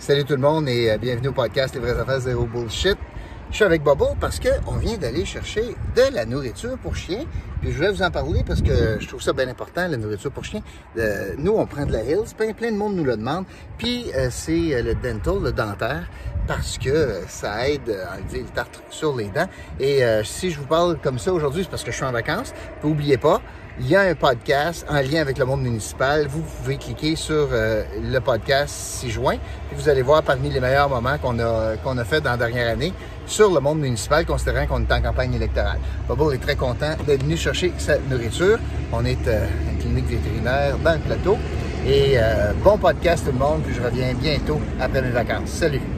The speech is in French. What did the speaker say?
Salut tout le monde et euh, bienvenue au podcast Les vraies affaires zéro bullshit. Je suis avec Bobo parce qu'on vient d'aller chercher de la nourriture pour chiens. Puis je vais vous en parler parce que je trouve ça bien important, la nourriture pour chiens. Euh, nous, on prend de la Hills, plein, plein de monde nous le demande. Puis euh, c'est le dental, le dentaire, parce que ça aide à enlever le tartre sur les dents. Et si je vous parle comme ça aujourd'hui, c'est parce que je suis en vacances. Puis n'oubliez pas, il y a un podcast en lien avec le monde municipal. Vous pouvez cliquer sur euh, le podcast 6 juin, puis vous allez voir parmi les meilleurs moments qu'on a, qu'on a fait dans la dernière année sur le monde municipal, considérant qu'on est en campagne électorale. Bobo est très content d'être venu chercher sa nourriture. On est euh, une clinique vétérinaire dans le plateau. Et euh, bon podcast tout le monde, je reviens bientôt après mes vacances. Salut!